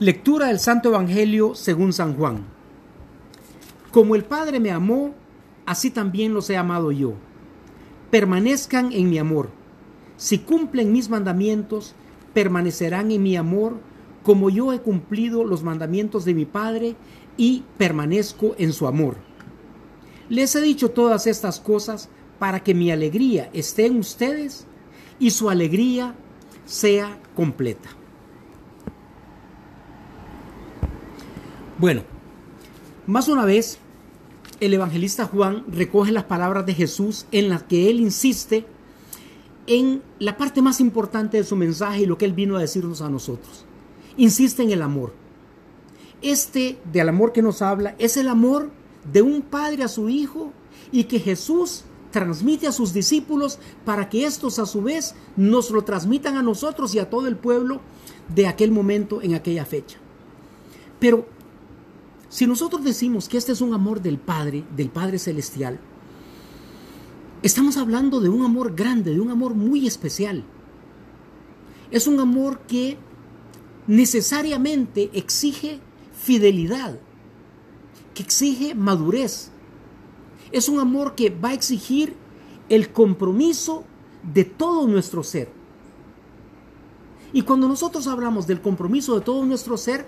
Lectura del Santo Evangelio según San Juan. Como el Padre me amó, así también los he amado yo. Permanezcan en mi amor. Si cumplen mis mandamientos, permanecerán en mi amor, como yo he cumplido los mandamientos de mi Padre y permanezco en su amor. Les he dicho todas estas cosas para que mi alegría esté en ustedes y su alegría sea completa. Bueno, más una vez, el evangelista Juan recoge las palabras de Jesús en las que él insiste en la parte más importante de su mensaje y lo que él vino a decirnos a nosotros. Insiste en el amor. Este del amor que nos habla es el amor de un padre a su hijo y que Jesús transmite a sus discípulos para que estos a su vez nos lo transmitan a nosotros y a todo el pueblo de aquel momento en aquella fecha. Pero si nosotros decimos que este es un amor del Padre, del Padre Celestial, estamos hablando de un amor grande, de un amor muy especial. Es un amor que necesariamente exige fidelidad, que exige madurez. Es un amor que va a exigir el compromiso de todo nuestro ser. Y cuando nosotros hablamos del compromiso de todo nuestro ser,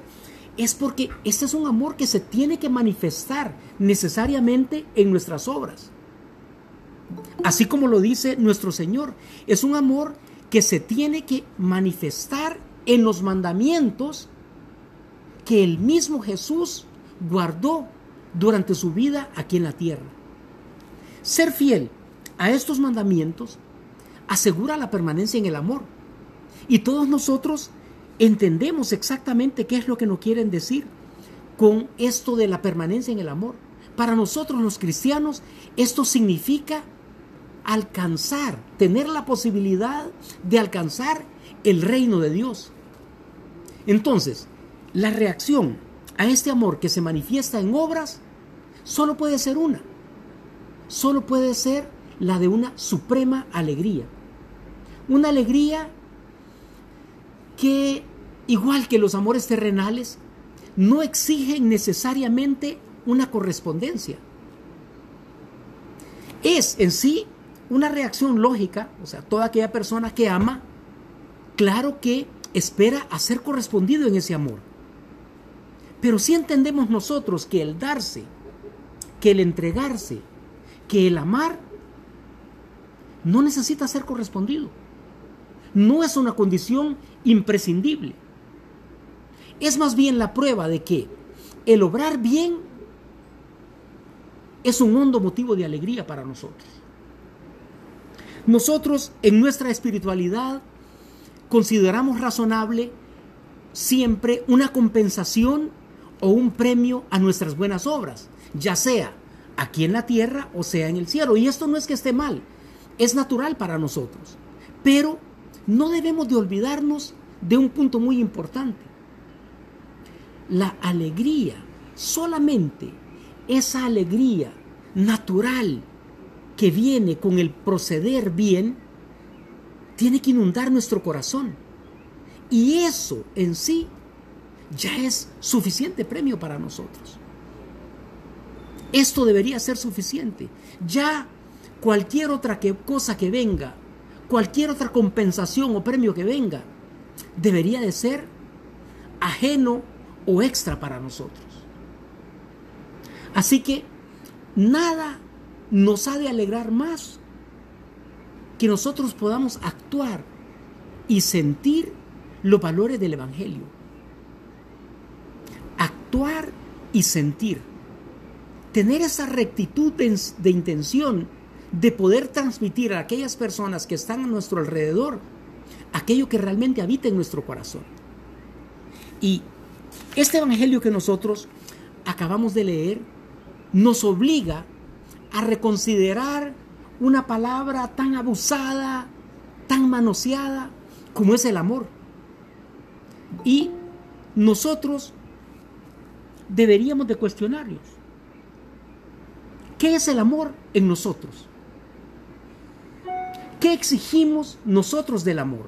es porque este es un amor que se tiene que manifestar necesariamente en nuestras obras. Así como lo dice nuestro Señor, es un amor que se tiene que manifestar en los mandamientos que el mismo Jesús guardó durante su vida aquí en la tierra. Ser fiel a estos mandamientos asegura la permanencia en el amor. Y todos nosotros entendemos exactamente qué es lo que nos quieren decir con esto de la permanencia en el amor. Para nosotros los cristianos esto significa alcanzar, tener la posibilidad de alcanzar el reino de Dios. Entonces, la reacción a este amor que se manifiesta en obras solo puede ser una. Solo puede ser la de una suprema alegría. Una alegría que igual que los amores terrenales, no exigen necesariamente una correspondencia. Es en sí una reacción lógica, o sea, toda aquella persona que ama, claro que espera a ser correspondido en ese amor. Pero si entendemos nosotros que el darse, que el entregarse, que el amar, no necesita ser correspondido. No es una condición imprescindible es más bien la prueba de que el obrar bien es un hondo motivo de alegría para nosotros. Nosotros en nuestra espiritualidad consideramos razonable siempre una compensación o un premio a nuestras buenas obras, ya sea aquí en la tierra o sea en el cielo. Y esto no es que esté mal, es natural para nosotros. Pero no debemos de olvidarnos de un punto muy importante la alegría, solamente esa alegría natural que viene con el proceder bien, tiene que inundar nuestro corazón. Y eso en sí ya es suficiente premio para nosotros. Esto debería ser suficiente. Ya cualquier otra cosa que venga, cualquier otra compensación o premio que venga, debería de ser ajeno o extra para nosotros. Así que nada nos ha de alegrar más que nosotros podamos actuar y sentir los valores del Evangelio. Actuar y sentir. Tener esa rectitud de, de, intención de poder transmitir a aquellas personas que están a nuestro alrededor aquello que realmente habita en nuestro corazón. Y este Evangelio que nosotros acabamos de leer nos obliga a reconsiderar una palabra tan abusada, tan manoseada como es el amor. Y nosotros deberíamos de cuestionarlos. ¿Qué es el amor en nosotros? ¿Qué exigimos nosotros del amor?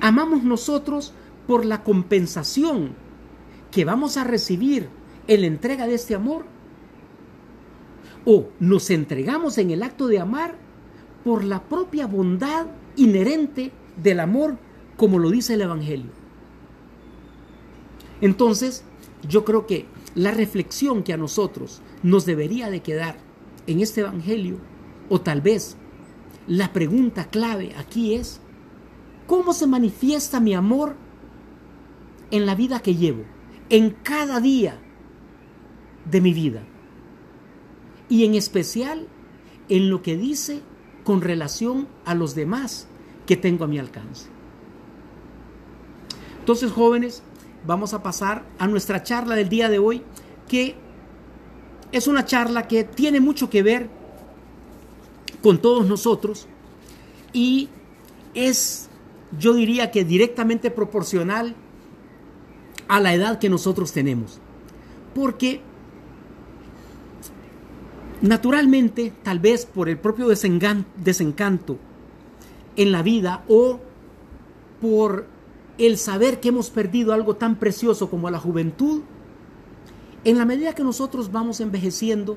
¿Amamos nosotros por la compensación que vamos a recibir en la entrega de este amor, o nos entregamos en el acto de amar por la propia bondad inherente del amor, como lo dice el Evangelio. Entonces, yo creo que la reflexión que a nosotros nos debería de quedar en este Evangelio, o tal vez la pregunta clave aquí es, ¿cómo se manifiesta mi amor en la vida que llevo, en cada día de mi vida? Y en especial en lo que dice con relación a los demás que tengo a mi alcance. Entonces, jóvenes, vamos a pasar a nuestra charla del día de hoy, que es una charla que tiene mucho que ver con todos nosotros y es, yo diría que directamente proporcional a la edad que nosotros tenemos. Porque naturalmente, tal vez por el propio desencanto en la vida o por el saber que hemos perdido algo tan precioso como la juventud, en la medida que nosotros vamos envejeciendo,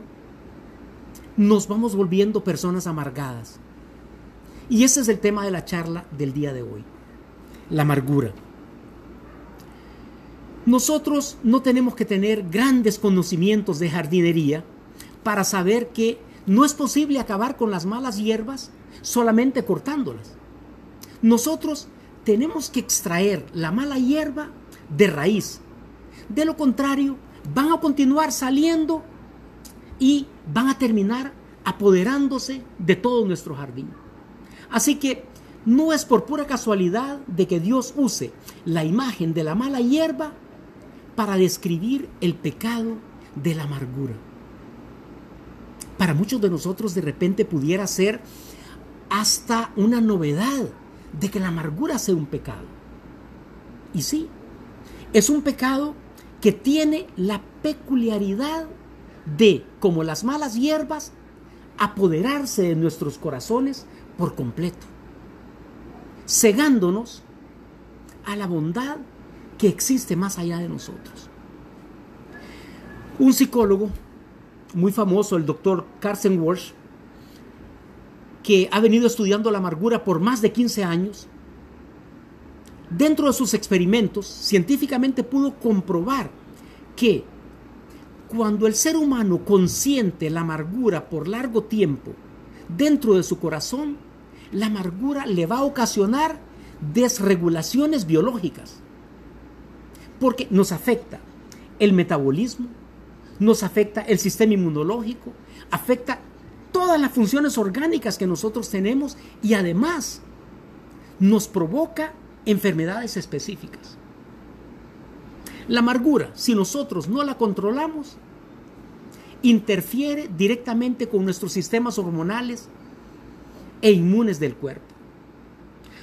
nos vamos volviendo personas amargadas. Y ese es el tema de la charla del día de hoy, la amargura. Nosotros no tenemos que tener grandes conocimientos de jardinería para saber que no es posible acabar con las malas hierbas solamente cortándolas. Nosotros tenemos que extraer la mala hierba de raíz. De lo contrario, van a continuar saliendo y van a terminar apoderándose de todo nuestro jardín. Así que no es por pura casualidad de que Dios use la imagen de la mala hierba para describir el pecado de la amargura. Para muchos de nosotros de repente pudiera ser hasta una novedad de que la amargura sea un pecado. Y sí, es un pecado que tiene la peculiaridad de, como las malas hierbas, apoderarse de nuestros corazones por completo, cegándonos a la bondad que existe más allá de nosotros. Un psicólogo muy famoso, el doctor Carson Walsh, que ha venido estudiando la amargura por más de 15 años, dentro de sus experimentos científicamente pudo comprobar que cuando el ser humano consiente la amargura por largo tiempo dentro de su corazón, la amargura le va a ocasionar desregulaciones biológicas, porque nos afecta el metabolismo, nos afecta el sistema inmunológico, afecta todas las funciones orgánicas que nosotros tenemos y además nos provoca enfermedades específicas. La amargura, si nosotros no la controlamos, interfiere directamente con nuestros sistemas hormonales e inmunes del cuerpo.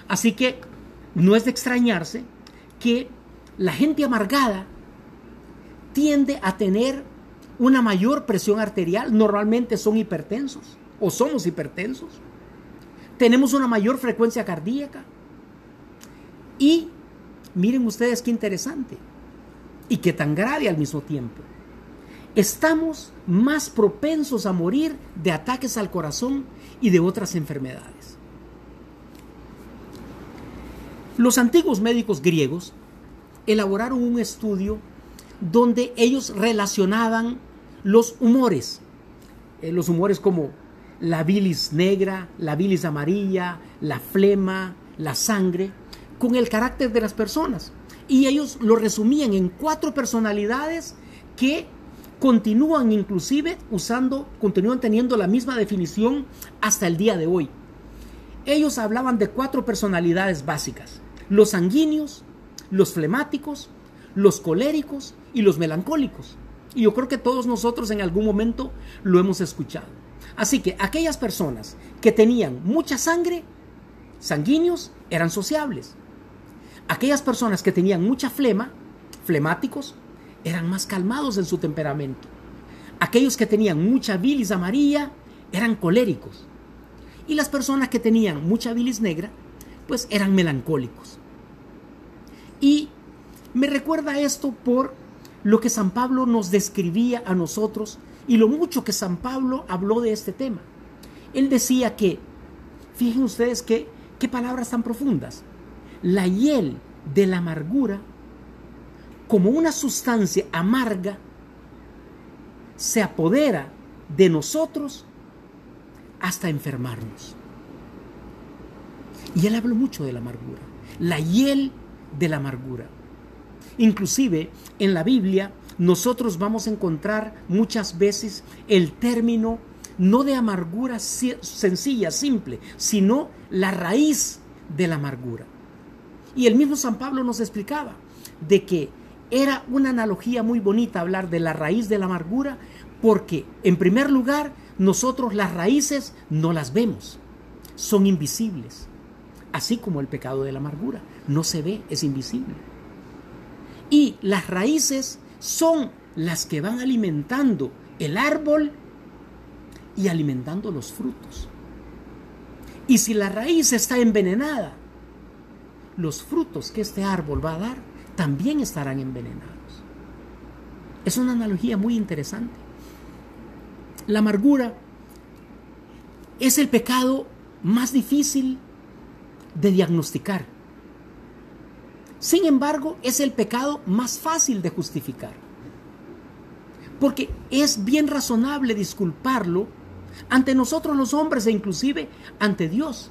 Así que no es de extrañarse que la gente amargada tiende a tener una mayor presión arterial, normalmente son hipertensos o somos hipertensos. Tenemos una mayor frecuencia cardíaca. Y miren ustedes qué interesante y qué tan grave al mismo tiempo. Estamos más propensos a morir de ataques al corazón y de otras enfermedades. Los antiguos médicos griegos elaboraron un estudio donde ellos relacionaban los humores, eh, los humores como la bilis negra, la bilis amarilla, la flema, la sangre, con el carácter de las personas. Y ellos lo resumían en cuatro personalidades que continúan inclusive usando, continúan teniendo la misma definición hasta el día de hoy. Ellos hablaban de cuatro personalidades básicas. Los sanguíneos, los flemáticos, los coléricos y los melancólicos. Y yo creo que todos nosotros en algún momento lo hemos escuchado. Así que aquellas personas que tenían mucha sangre, sanguíneos, eran sociables. Aquellas personas que tenían mucha flema, flemáticos, eran más calmados en su temperamento. Aquellos que tenían mucha bilis amarilla, eran coléricos. Y las personas que tenían mucha bilis negra, pues eran melancólicos. Y Me recuerda esto por lo que San Pablo nos describía a nosotros y lo mucho que San Pablo habló de este tema. Él decía que, fíjense ustedes que, qué palabras tan profundas, la hiel de la amargura, como una sustancia amarga, se apodera de nosotros hasta enfermarnos. Y él habló mucho de la amargura, la hiel de la amargura. Inclusive en la Biblia nosotros vamos a encontrar muchas veces el término no de amargura sencilla, simple, sino la raíz de la amargura. Y el mismo San Pablo nos explicaba de que era una analogía muy bonita hablar de la raíz de la amargura, porque en primer lugar nosotros las raíces no las vemos, son invisibles, así como el pecado de la amargura, no se ve, es invisible. Y las raíces son las que van alimentando el árbol y alimentando los frutos. Y si la raíz está envenenada, los frutos que este árbol va a dar también estarán envenenados. Es una analogía muy interesante. La amargura es el pecado más difícil de diagnosticar. Sin embargo, es el pecado más fácil de justificar. Porque es bien razonable disculparlo ante nosotros los hombres e inclusive ante Dios.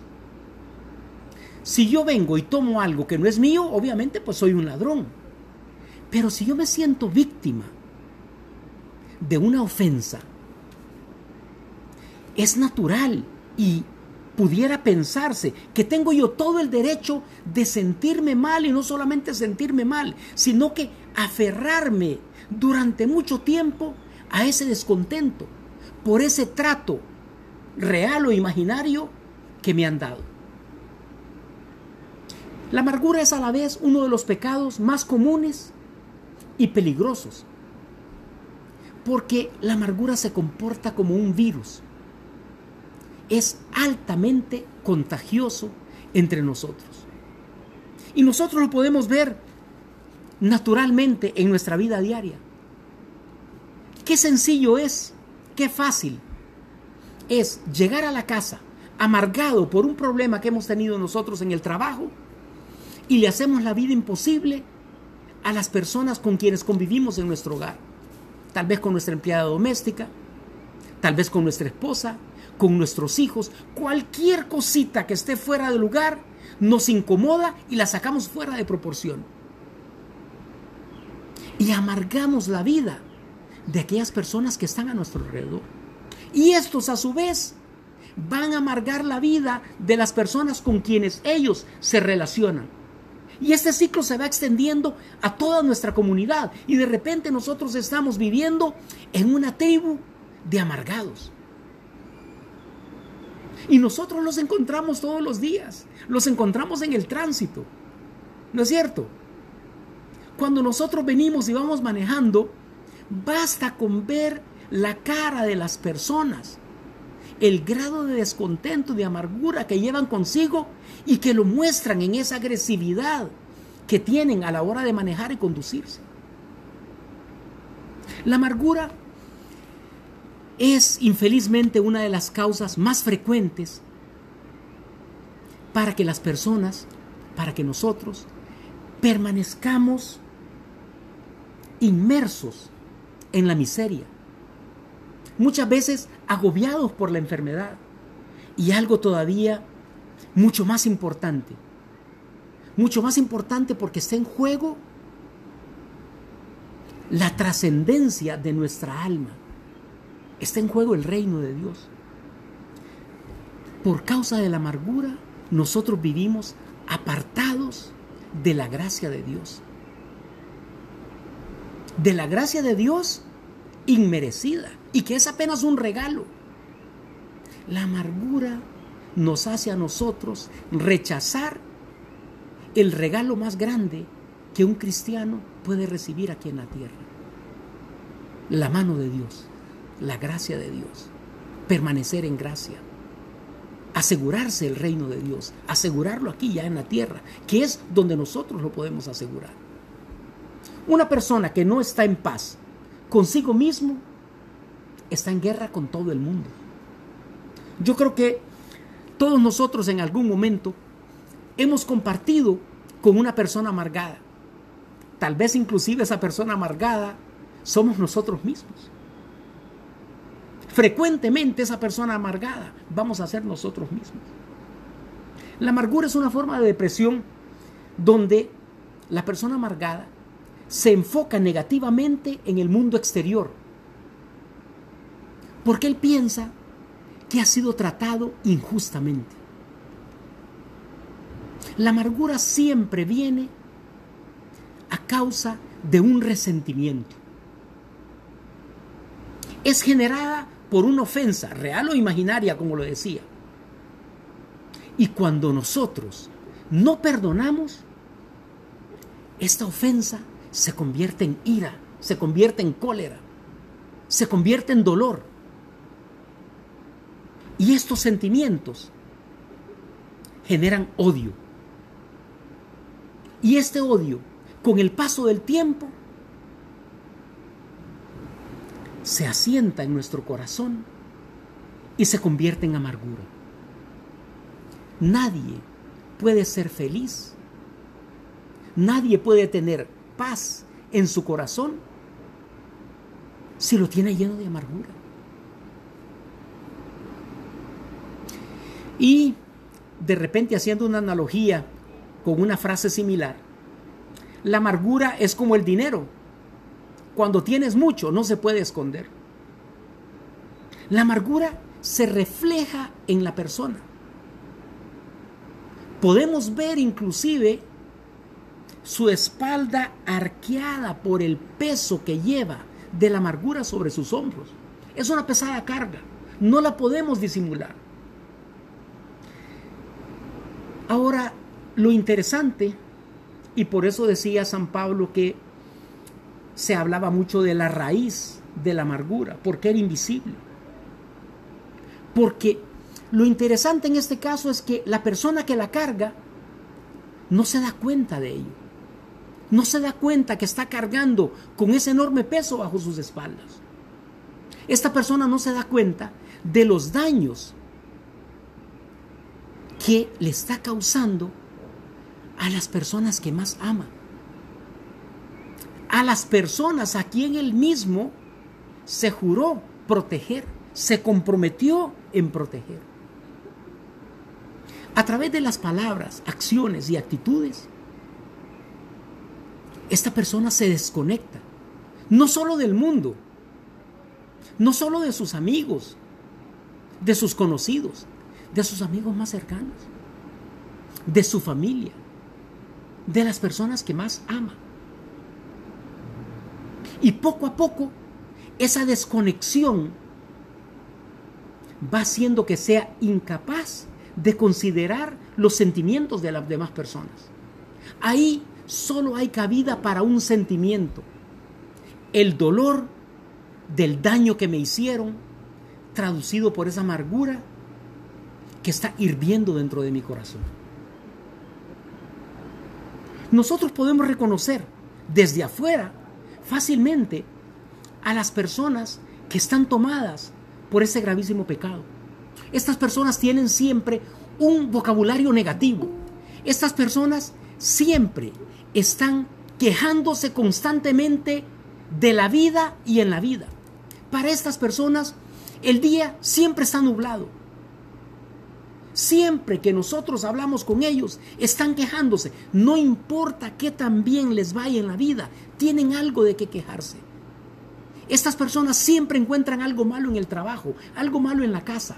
Si yo vengo y tomo algo que no es mío, obviamente pues soy un ladrón. Pero si yo me siento víctima de una ofensa, es natural y pudiera pensarse que tengo yo todo el derecho de sentirme mal y no solamente sentirme mal, sino que aferrarme durante mucho tiempo a ese descontento por ese trato real o imaginario que me han dado. La amargura es a la vez uno de los pecados más comunes y peligrosos, porque la amargura se comporta como un virus. Es altamente contagioso entre nosotros. Y nosotros lo podemos ver naturalmente en nuestra vida diaria. Qué sencillo es Qué fácil es llegar a la casa amargado por un problema que hemos tenido nosotros en el trabajo y le hacemos la vida imposible a las personas con quienes convivimos en nuestro hogar. Tal vez con nuestra empleada doméstica, tal vez con nuestra esposa, con nuestros hijos. Cualquier cosita que esté fuera de lugar nos incomoda y la sacamos fuera de proporción. Y amargamos la vida de aquellas personas que están a nuestro alrededor. Y estos a su vez van a amargar la vida de las personas con quienes ellos se relacionan. Y este ciclo se va extendiendo a toda nuestra comunidad. Y de repente nosotros estamos viviendo en una tribu de amargados. Y nosotros los encontramos todos los días. Los encontramos en el tránsito. ¿No es cierto? Cuando nosotros venimos y vamos manejando, Basta con ver la cara de las personas, el grado de descontento, de amargura que llevan consigo y que lo muestran en esa agresividad que tienen a la hora de manejar y conducirse. La amargura es infelizmente una de las causas más frecuentes para que las personas, para que nosotros permanezcamos inmersos en la miseria, muchas veces agobiados por la enfermedad. Y algo todavía mucho más importante, mucho más importante porque está en juego la trascendencia de nuestra alma, está en juego el reino de Dios. Por causa de la amargura, nosotros vivimos apartados de la gracia de Dios de la gracia de Dios inmerecida y que es apenas un regalo. La amargura nos hace a nosotros rechazar el regalo más grande que un cristiano puede recibir aquí en la tierra. La mano de Dios, la gracia de Dios, permanecer en gracia, asegurarse el reino de Dios, asegurarlo aquí ya en la tierra, que es donde nosotros lo podemos asegurar. Una persona que no está en paz consigo mismo está en guerra con todo el mundo. Yo creo que todos nosotros en algún momento hemos compartido con una persona amargada. Tal vez inclusive esa persona amargada somos nosotros mismos. Frecuentemente esa persona amargada vamos a ser nosotros mismos. La amargura es una forma de depresión donde la persona amargada se enfoca negativamente en el mundo exterior. Porque él piensa que ha sido tratado injustamente. La amargura siempre viene a causa de un resentimiento. Es generada por una ofensa, real o imaginaria, como lo decía. Y cuando nosotros no perdonamos, esta ofensa se convierte en ira, se convierte en cólera, se convierte en dolor. Y estos sentimientos generan odio. Y este odio, con el paso del tiempo, se asienta en nuestro corazón y se convierte en amargura. Nadie puede ser feliz, nadie puede tener paz en su corazón si lo tiene lleno de amargura. Y de repente haciendo una analogía con una frase similar, la amargura es como el dinero. Cuando tienes mucho no se puede esconder. La amargura se refleja en la persona. Podemos ver inclusive su espalda arqueada por el peso que lleva de la amargura sobre sus hombros. Es una pesada carga, no la podemos disimular. Ahora, lo interesante, y por eso decía San Pablo que se hablaba mucho de la raíz de la amargura, porque era invisible. Porque lo interesante en este caso es que la persona que la carga no se da cuenta de ello. No se da cuenta que está cargando con ese enorme peso bajo sus espaldas. Esta persona no se da cuenta de los daños que le está causando a las personas que más ama. A las personas a quien él mismo se juró proteger, se comprometió en proteger. A través de las palabras, acciones y actitudes, esta persona se desconecta, no solo del mundo, no solo de sus amigos, de sus conocidos, de sus amigos más cercanos, de su familia, de las personas que más ama. Y poco a poco, esa desconexión va haciendo que sea incapaz de considerar los sentimientos de las demás personas. Ahí solo hay cabida para un sentimiento, el dolor del daño que me hicieron, traducido por esa amargura que está hirviendo dentro de mi corazón. Nosotros podemos reconocer desde afuera fácilmente a las personas que están tomadas por ese gravísimo pecado. Estas personas tienen siempre un vocabulario negativo. Estas personas siempre están quejándose constantemente de la vida y en la vida. Para estas personas el día siempre está nublado. Siempre que nosotros hablamos con ellos, están quejándose. No importa qué tan bien les vaya en la vida, tienen algo de qué quejarse. Estas personas siempre encuentran algo malo en el trabajo, algo malo en la casa.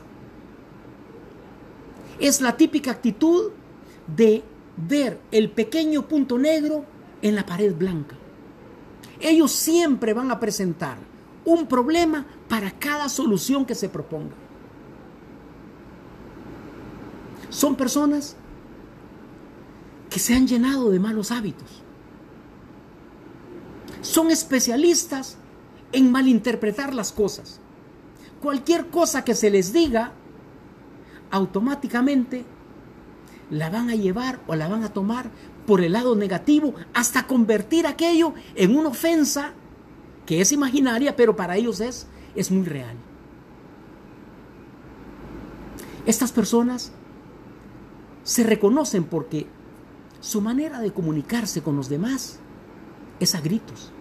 Es la típica actitud de ver el pequeño punto negro en la pared blanca. Ellos siempre van a presentar un problema para cada solución que se proponga. Son personas que se han llenado de malos hábitos. Son especialistas en malinterpretar las cosas. Cualquier cosa que se les diga, automáticamente la van a llevar o la van a tomar por el lado negativo hasta convertir aquello en una ofensa que es imaginaria, pero para ellos es, es muy real. Estas personas se reconocen porque su manera de comunicarse con los demás es a gritos.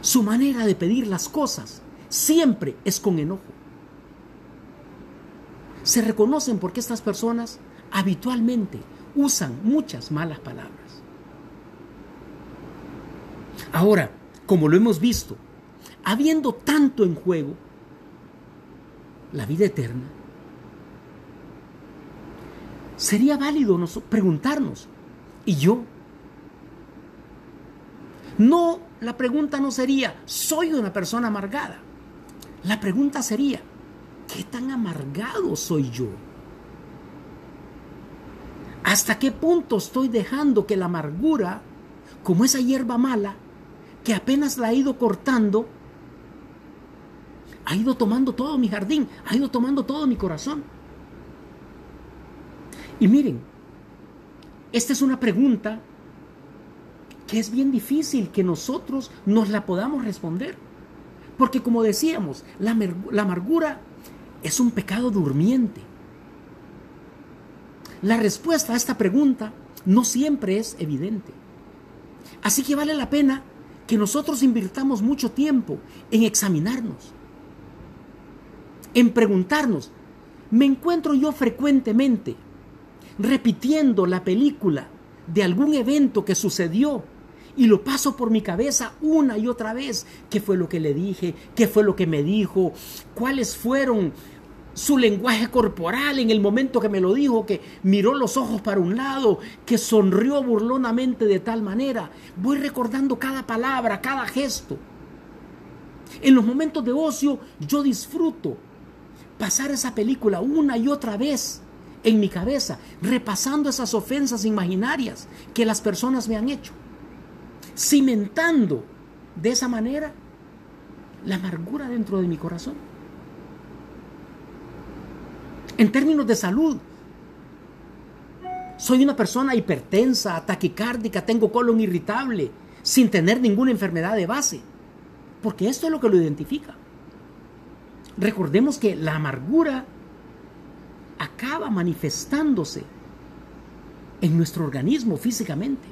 Su manera de pedir las cosas siempre es con enojo. Se reconocen porque estas personas habitualmente usan muchas malas palabras. Ahora, como lo hemos visto, habiendo tanto en juego, la vida eterna, sería válido preguntarnos, ¿y yo? No, la pregunta no sería, ¿soy una persona amargada? La pregunta sería, ¿qué tan amargado soy yo? ¿Hasta qué punto estoy dejando que la amargura, como esa hierba mala, que apenas la he ido cortando, ha ido tomando todo mi jardín, ha ido tomando todo mi corazón? Y miren, esta es una pregunta que es bien difícil que nosotros nos la podamos responder. Porque como decíamos, la, la amargura es un pecado durmiente. La respuesta a esta pregunta no siempre es evidente. Así que vale la pena que nosotros invirtamos mucho tiempo en examinarnos, en preguntarnos, ¿me encuentro yo frecuentemente repitiendo la película de algún evento que sucedió y lo paso por mi cabeza una y otra vez. ¿Qué fue lo que le dije? ¿Qué fue lo que me dijo? ¿Cuáles fueron su lenguaje corporal en el momento que me lo dijo, que miró los ojos para un lado, que sonrió burlonamente de tal manera. Voy recordando cada palabra, cada gesto. En los momentos de ocio yo disfruto pasar esa película una y otra vez en mi cabeza, repasando esas ofensas imaginarias que las personas me han hecho, cimentando de esa manera la amargura dentro de mi corazón. En términos de salud, soy una persona hipertensa, taquicárdica, tengo colon irritable, sin tener ninguna enfermedad de base, porque esto es lo que lo identifica. Recordemos que la amargura acaba manifestándose en nuestro organismo físicamente.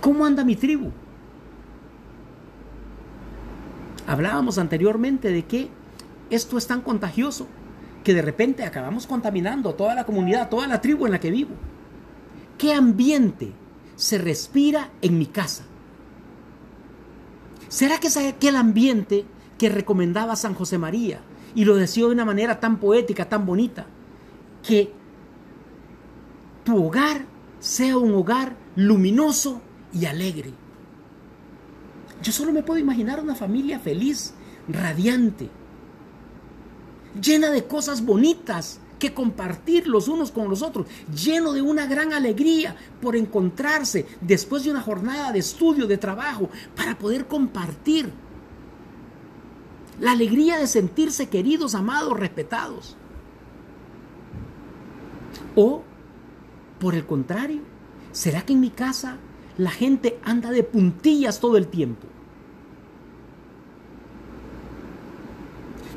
¿Cómo anda mi tribu? Hablábamos anteriormente de que esto es tan contagioso que de repente acabamos contaminando toda la comunidad, toda la tribu en la que vivo. ¿Qué ambiente se respira en mi casa? ¿Será que es aquel ambiente que recomendaba San José María y lo decía de una manera tan poética, tan bonita, que tu hogar sea un hogar luminoso y alegre? Yo solo me puedo imaginar una familia feliz, radiante, llena de cosas bonitas que compartir los unos con los otros, lleno de una gran alegría por encontrarse después de una jornada de estudio, de trabajo, para poder compartir la alegría de sentirse queridos, amados, respetados. O, por el contrario, ¿será que en mi casa la gente anda de puntillas todo el tiempo?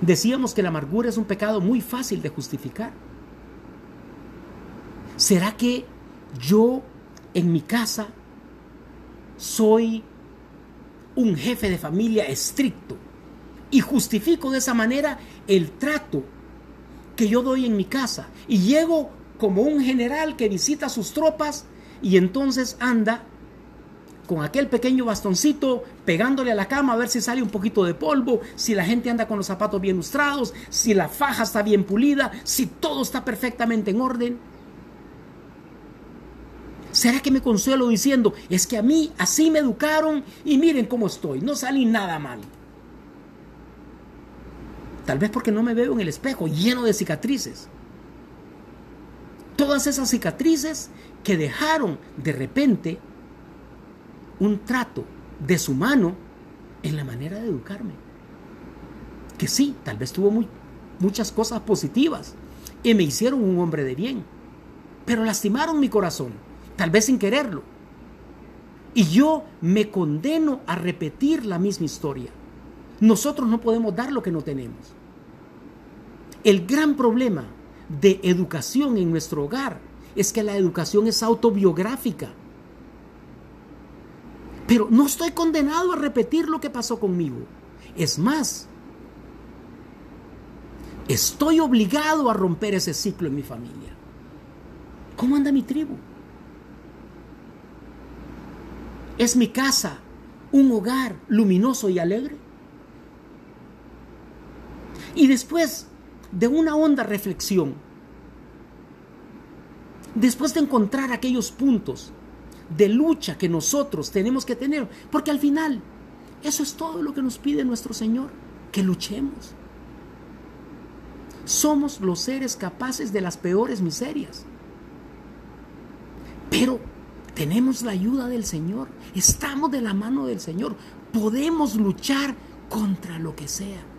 Decíamos que la amargura es un pecado muy fácil de justificar. ¿Será que yo en mi casa soy un jefe de familia estricto y justifico de esa manera el trato que yo doy en mi casa y llego como un general que visita sus tropas y entonces anda con aquel pequeño bastoncito pegándole a la cama a ver si sale un poquito de polvo, si la gente anda con los zapatos bien lustrados, si la faja está bien pulida, si todo está perfectamente en orden. ¿Será que me consuelo diciendo, es que a mí así me educaron y miren cómo estoy, no salí nada mal? Tal vez porque no me veo en el espejo lleno de cicatrices. Todas esas cicatrices que dejaron de repente un trato de su mano en la manera de educarme. Que sí, tal vez tuvo muy, muchas cosas positivas, y me hicieron un hombre de bien, pero lastimaron mi corazón, tal vez sin quererlo. Y yo me condeno a repetir la misma historia. Nosotros no podemos dar lo que no tenemos. El gran problema de educación en nuestro hogar es que la educación es autobiográfica. Pero no estoy condenado a repetir lo que pasó conmigo. Es más, estoy obligado a romper ese ciclo en mi familia. ¿Cómo anda mi tribu? ¿Es mi casa un hogar luminoso y alegre? Y después de una honda reflexión, después de encontrar aquellos puntos de lucha que nosotros tenemos que tener, porque al final eso es todo lo que nos pide nuestro Señor, que luchemos. Somos los seres capaces de las peores miserias. Pero tenemos la ayuda del Señor, estamos de la mano del Señor, podemos luchar contra lo que sea.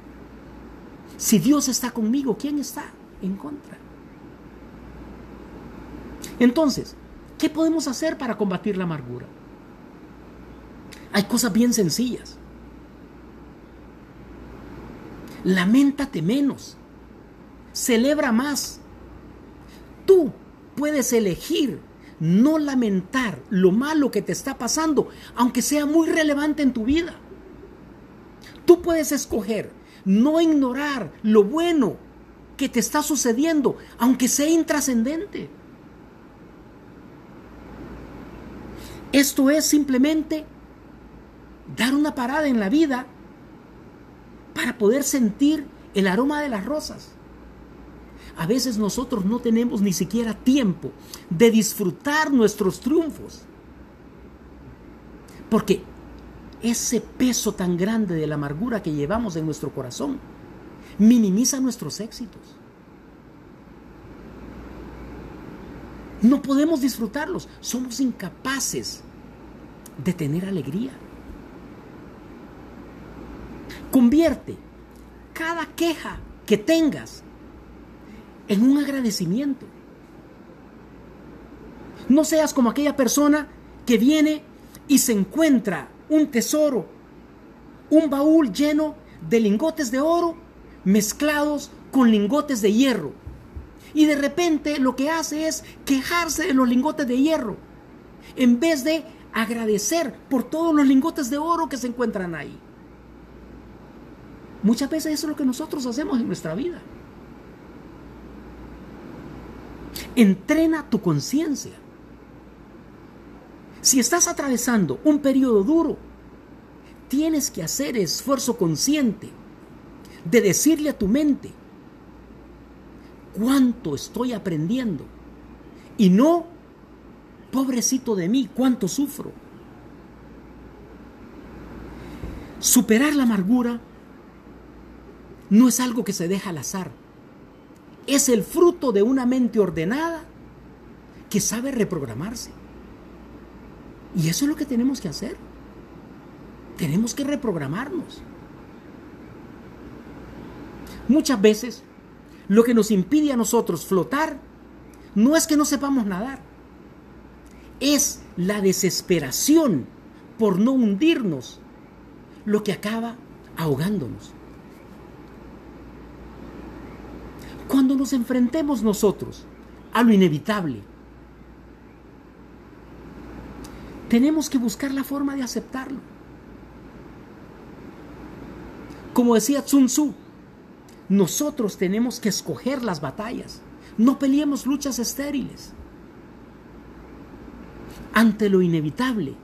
Si Dios está conmigo, ¿quién está en contra? Entonces, ¿qué podemos hacer para combatir la amargura? Hay cosas bien sencillas. Lamentate menos. Celebra más. Tú puedes elegir no lamentar lo malo que te está pasando, aunque sea muy relevante en tu vida. Tú puedes escoger no ignorar lo bueno que te está sucediendo, aunque sea intrascendente. Esto es simplemente dar una parada en la vida para poder sentir el aroma de las rosas. A veces nosotros no tenemos ni siquiera tiempo de disfrutar nuestros triunfos. Porque ese peso tan grande de la amargura que llevamos en nuestro corazón minimiza nuestros éxitos. No podemos disfrutarlos, somos incapaces de tener alegría. Convierte cada queja que tengas en un agradecimiento. No seas como aquella persona que viene y se encuentra un tesoro, un baúl lleno de lingotes de oro mezclados con lingotes de hierro. Y de repente lo que hace es quejarse de los lingotes de hierro, en vez de agradecer por todos los lingotes de oro que se encuentran ahí. Muchas veces eso es lo que nosotros hacemos en nuestra vida. Entrena tu conciencia si estás atravesando un periodo duro, tienes que hacer esfuerzo consciente de decirle a tu mente cuánto estoy aprendiendo y no, pobrecito de mí, cuánto sufro. Superar la amargura no es algo que se deja al azar. Es el fruto de una mente ordenada que sabe reprogramarse. Y eso es lo que tenemos que hacer. Tenemos que reprogramarnos. Muchas veces lo que nos impide a nosotros flotar no es que no sepamos nadar, es la desesperación por no hundirnos lo que acaba ahogándonos. Cuando nos enfrentemos nosotros a lo inevitable, tenemos que buscar la forma de aceptarlo. Como decía Sun Tzu, nosotros tenemos que escoger las batallas. No peleemos luchas estériles. Ante lo inevitable,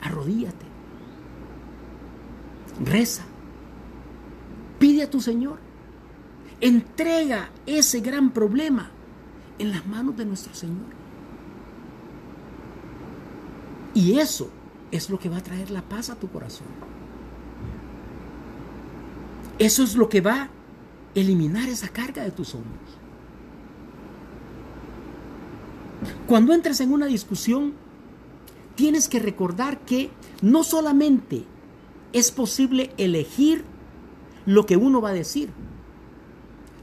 arrodíate. Reza. Pide a tu Señor. Entrega ese gran problema en las manos de nuestro Señor. Y eso es lo que va a traer la paz a tu corazón. Eso es lo que va a eliminar esa carga de tus hombros. Cuando entres en una discusión, tienes que recordar que no solamente es posible elegir lo que uno va a decir,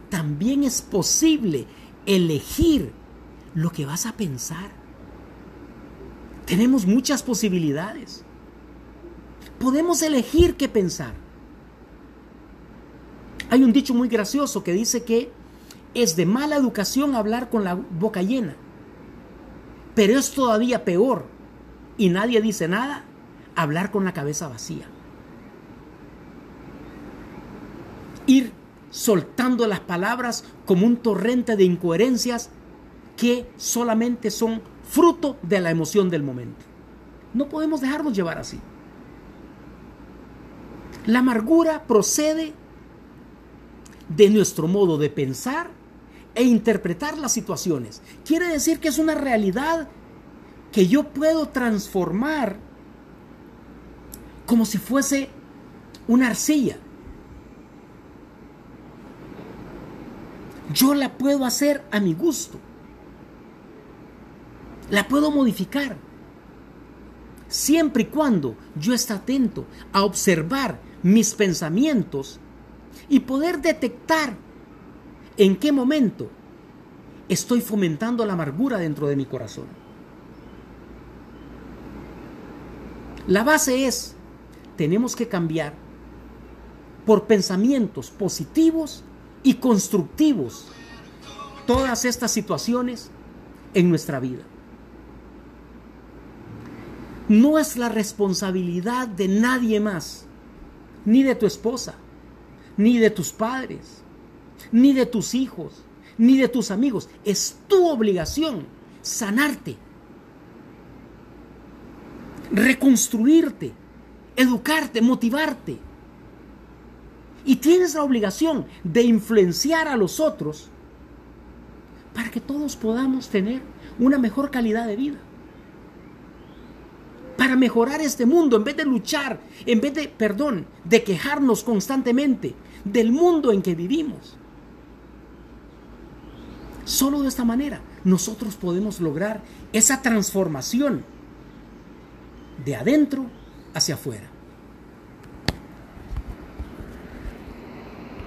también es posible elegir lo que vas a pensar. Tenemos muchas posibilidades. Podemos elegir qué pensar. Hay un dicho muy gracioso que dice que es de mala educación hablar con la boca llena. Pero es todavía peor, y nadie dice nada, hablar con la cabeza vacía. Ir soltando las palabras como un torrente de incoherencias que solamente son fruto de la emoción del momento. No podemos dejarnos llevar así. La amargura procede de nuestro modo de pensar e interpretar las situaciones. Quiere decir que es una realidad que yo puedo transformar como si fuese una arcilla. Yo la puedo hacer a mi gusto. La puedo modificar. Siempre y cuando yo esté atento a observar mis pensamientos y poder detectar en qué momento estoy fomentando la amargura dentro de mi corazón. La base es, tenemos que cambiar por pensamientos positivos y constructivos todas estas situaciones en nuestra vida. No es la responsabilidad de nadie más, ni de tu esposa, ni de tus padres, ni de tus hijos, ni de tus amigos. Es tu obligación sanarte, reconstruirte, educarte, motivarte. Y tienes la obligación de influenciar a los otros para que todos podamos tener una mejor calidad de vida. Para mejorar este mundo, en vez de luchar, en vez de, perdón, de quejarnos constantemente del mundo en que vivimos. Solo de esta manera nosotros podemos lograr esa transformación de adentro hacia afuera.